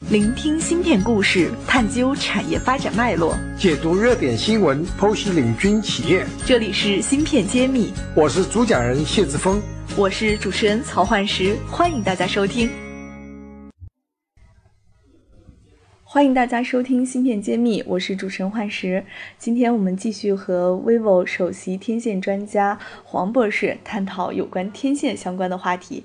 聆听芯片故事，探究产业发展脉络，解读热点新闻，剖析领军企业。这里是芯片揭秘，我是主讲人谢志峰，我是主持人曹焕石，欢迎大家收听。欢迎大家收听芯片揭秘，我是主持人焕石。今天我们继续和 vivo 首席天线专家黄博士探讨有关天线相关的话题。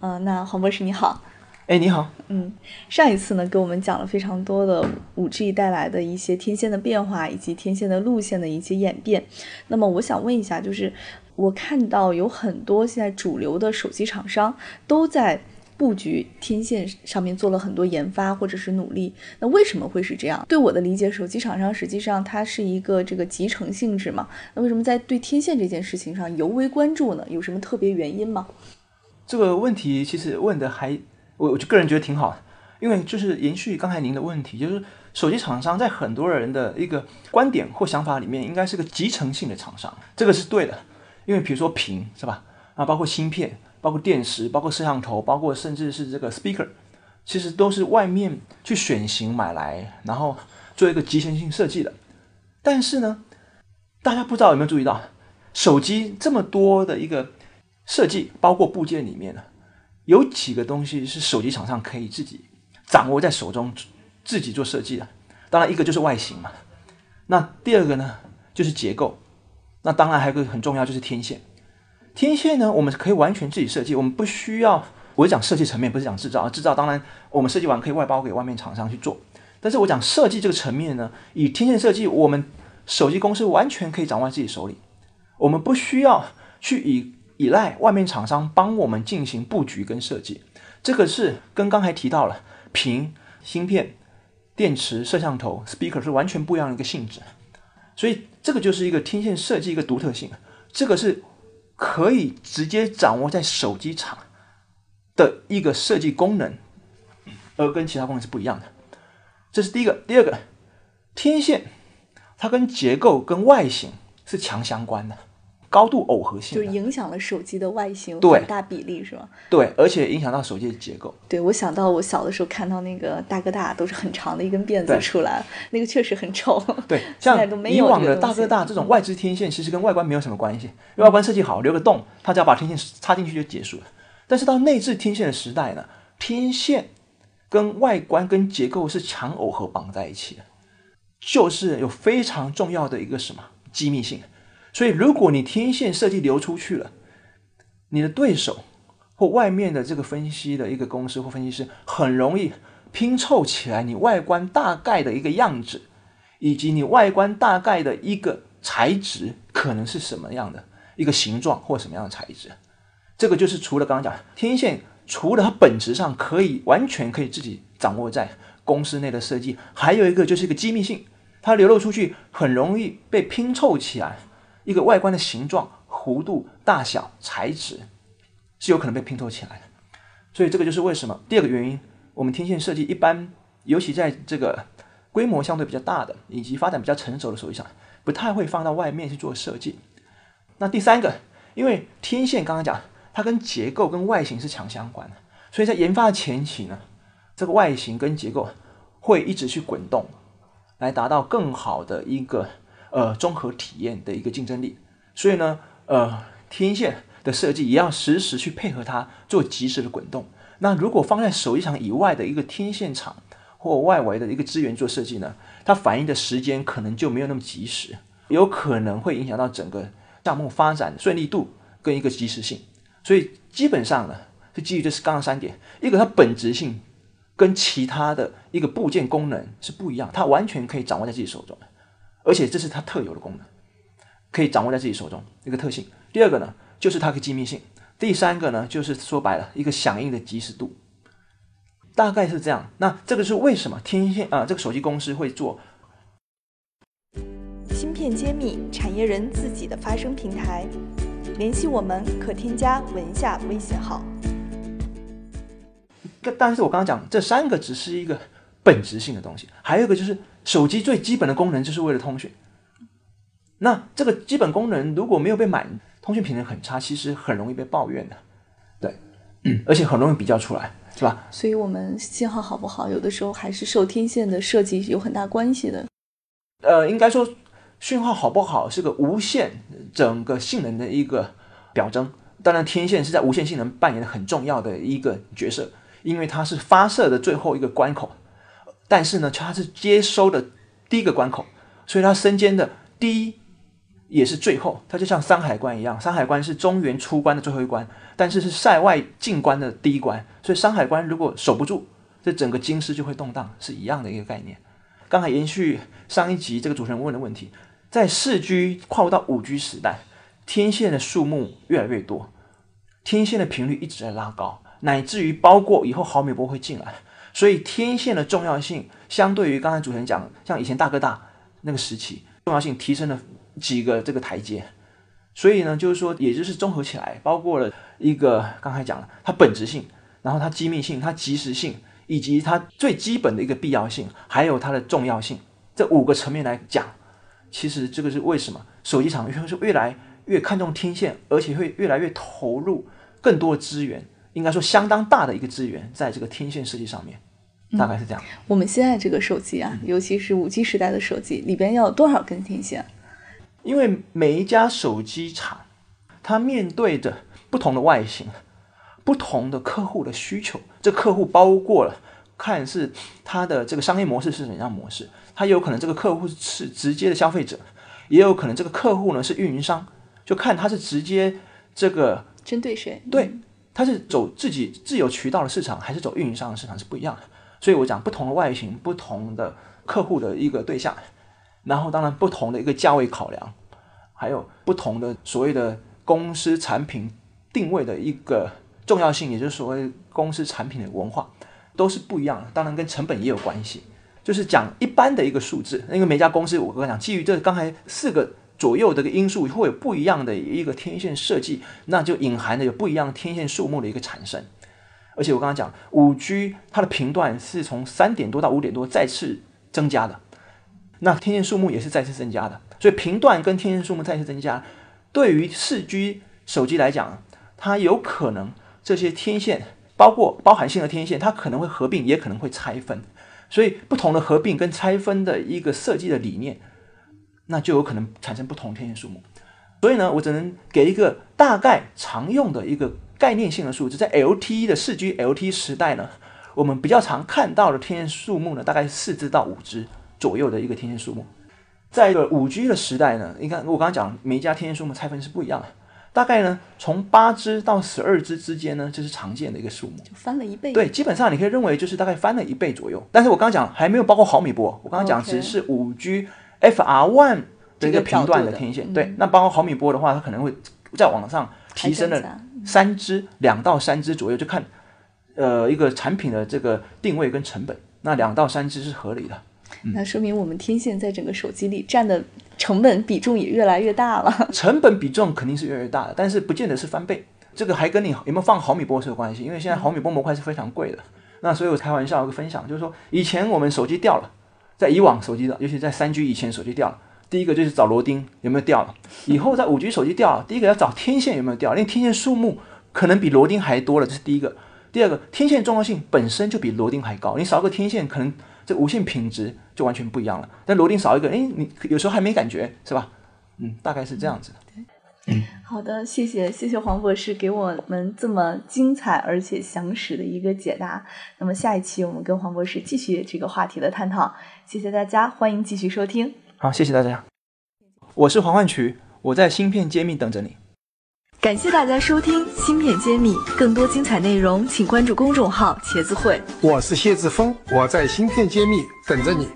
嗯，那黄博士你好。哎，你好。嗯，上一次呢，给我们讲了非常多的五 G 带来的一些天线的变化，以及天线的路线的一些演变。那么，我想问一下，就是我看到有很多现在主流的手机厂商都在布局天线上面做了很多研发或者是努力。那为什么会是这样？对我的理解，手机厂商实际上它是一个这个集成性质嘛。那为什么在对天线这件事情上尤为关注呢？有什么特别原因吗？这个问题其实问的还。我我就个人觉得挺好的，因为就是延续刚才您的问题，就是手机厂商在很多人的一个观点或想法里面，应该是个集成性的厂商，这个是对的。因为比如说屏是吧，啊，包括芯片，包括电池，包括摄像头，包括甚至是这个 speaker，其实都是外面去选型买来，然后做一个集成性设计的。但是呢，大家不知道有没有注意到，手机这么多的一个设计，包括部件里面呢？有几个东西是手机厂商可以自己掌握在手中，自己做设计的。当然，一个就是外形嘛。那第二个呢，就是结构。那当然还有个很重要，就是天线。天线呢，我们可以完全自己设计，我们不需要。我讲设计层面，不是讲制造啊。制造当然我们设计完可以外包给外面厂商去做。但是我讲设计这个层面呢，以天线设计，我们手机公司完全可以掌握在自己手里。我们不需要去以。依赖外面厂商帮我们进行布局跟设计，这个是跟刚才提到了屏、芯片、电池、摄像头、speaker 是完全不一样的一个性质，所以这个就是一个天线设计一个独特性，这个是可以直接掌握在手机厂的一个设计功能，而跟其他功能是不一样的。这是第一个，第二个，天线它跟结构跟外形是强相关的。高度耦合性，就影响了手机的外形很大比例，是吗？对，而且影响到手机的结构。对，我想到我小的时候看到那个大哥大都是很长的一根辫子出来，那个确实很丑。对，像以往的大哥大这种外置天线，其实跟外观没有什么关系，外观设计好，留个洞，他只要把天线插进去就结束了。但是到内置天线的时代呢，天线跟外观跟结构是强耦合绑在一起的，就是有非常重要的一个什么机密性。所以，如果你天线设计流出去了，你的对手或外面的这个分析的一个公司或分析师，很容易拼凑起来你外观大概的一个样子，以及你外观大概的一个材质可能是什么样的一个形状或什么样的材质。这个就是除了刚刚讲天线，除了它本质上可以完全可以自己掌握在公司内的设计，还有一个就是一个机密性，它流露出去很容易被拼凑起来。一个外观的形状、弧度、大小、材质是有可能被拼凑起来的，所以这个就是为什么第二个原因，我们天线设计一般，尤其在这个规模相对比较大的以及发展比较成熟的手机上，不太会放到外面去做设计。那第三个，因为天线刚刚讲，它跟结构跟外形是强相关的，所以在研发的前期呢，这个外形跟结构会一直去滚动，来达到更好的一个。呃，综合体验的一个竞争力，所以呢，呃，天线的设计也要实时去配合它做及时的滚动。那如果放在手机厂以外的一个天线厂或外围的一个资源做设计呢，它反应的时间可能就没有那么及时，有可能会影响到整个项目发展顺利度跟一个及时性。所以基本上呢，是基于这是刚刚三点，一个它本质性跟其他的一个部件功能是不一样，它完全可以掌握在自己手中。而且这是它特有的功能，可以掌握在自己手中一个特性。第二个呢，就是它的机密性。第三个呢，就是说白了一个响应的及时度，大概是这样。那这个是为什么天线啊这个手机公司会做芯片揭秘产业人自己的发声平台？联系我们可添加文下微信号。但但是我刚刚讲这三个只是一个本质性的东西，还有一个就是。手机最基本的功能就是为了通讯，那这个基本功能如果没有被满，通讯品质很差，其实很容易被抱怨的，对，而且很容易比较出来，是吧？所以，我们信号好不好，有的时候还是受天线的设计有很大关系的。呃，应该说，讯号好不好是个无线整个性能的一个表征。当然，天线是在无线性能扮演的很重要的一个角色，因为它是发射的最后一个关口，但是呢，它是接收的第一个关口，所以它身间的第一也是最后，它就像山海关一样，山海关是中原出关的最后一关，但是是塞外进关的第一关，所以山海关如果守不住，这整个京师就会动荡，是一样的一个概念。刚才延续上一集这个主持人问的问题，在四 G 跨入到五 G 时代，天线的数目越来越多，天线的频率一直在拉高，乃至于包括以后毫米波会进来，所以天线的重要性相对于刚才主持人讲，像以前大哥大那个时期，重要性提升了几个这个台阶。所以呢，就是说，也就是综合起来，包括了一个刚才讲了它本质性，然后它机密性，它及时性，以及它最基本的一个必要性，还有它的重要性，这五个层面来讲，其实这个是为什么手机厂越是越来越看重天线，而且会越来越投入更多的资源，应该说相当大的一个资源在这个天线设计上面，大概是这样。我们现在这个手机啊，尤其是五 G 时代的手机，里边要有多少根天线？因为每一家手机厂，它面对着不同的外形、不同的客户的需求，这客户包括了看是它的这个商业模式是怎样模式，它有可能这个客户是直接的消费者，也有可能这个客户呢是运营商，就看他是直接这个针对谁？对，他是走自己自有渠道的市场，还是走运营商的市场是不一样的。所以我讲不同的外形、不同的客户的一个对象。然后，当然不同的一个价位考量，还有不同的所谓的公司产品定位的一个重要性，也就是所谓公司产品的文化，都是不一样的。当然跟成本也有关系。就是讲一般的一个数字，因为每家公司，我刚讲，基于这刚才四个左右的一个因素，会有不一样的一个天线设计，那就隐含的有不一样天线数目的一个产生。而且我刚刚讲，五 G 它的频段是从三点多到五点多再次增加的。那天线数目也是再次增加的，所以频段跟天线数目再次增加，对于四 G 手机来讲，它有可能这些天线，包括包含性的天线，它可能会合并，也可能会拆分，所以不同的合并跟拆分的一个设计的理念，那就有可能产生不同天线数目。所以呢，我只能给一个大概常用的一个概念性的数字，在 LTE 的四 G LTE 时代呢，我们比较常看到的天线数目呢，大概四只到五只。左右的一个天线数目，在一个五 G 的时代呢，你看我刚刚讲每一家天线数目拆分是不一样的，大概呢从八只到十二只之间呢，这是常见的一个数目，就翻了一倍。对，基本上你可以认为就是大概翻了一倍左右。但是我刚刚讲还没有包括毫米波，我刚刚讲只是五 G FR One 的一个频段的天线。对，那包括毫米波的话，它可能会在网上提升了三支、两到三支左右，就看呃一个产品的这个定位跟成本，那两到三支是合理的。那说明我们天线在整个手机里占的成本比重也越来越大了。成本比重肯定是越来越大的，但是不见得是翻倍。这个还跟你有没有放毫米波是有关系，因为现在毫米波模块是非常贵的。那所以我开玩笑一个分享，就是说以前我们手机掉了，在以往手机的，尤其在三 G 以前手机掉了，第一个就是找螺钉有没有掉了。以后在五 G 手机掉了，第一个要找天线有没有掉，因为天线数目可能比螺钉还多了，这是第一个。第二个，天线重要性本身就比螺钉还高，你少个天线可能。这无线品质就完全不一样了。但螺钉少一个，哎，你有时候还没感觉，是吧？嗯，大概是这样子的。嗯，好的，谢谢谢谢黄博士给我们这么精彩而且详实的一个解答。那么下一期我们跟黄博士继续这个话题的探讨。谢谢大家，欢迎继续收听。好，谢谢大家。我是黄焕渠，我在芯片揭秘等着你。感谢大家收听《芯片揭秘》，更多精彩内容，请关注公众号“茄子会”。我是谢志峰，我在《芯片揭秘》等着你。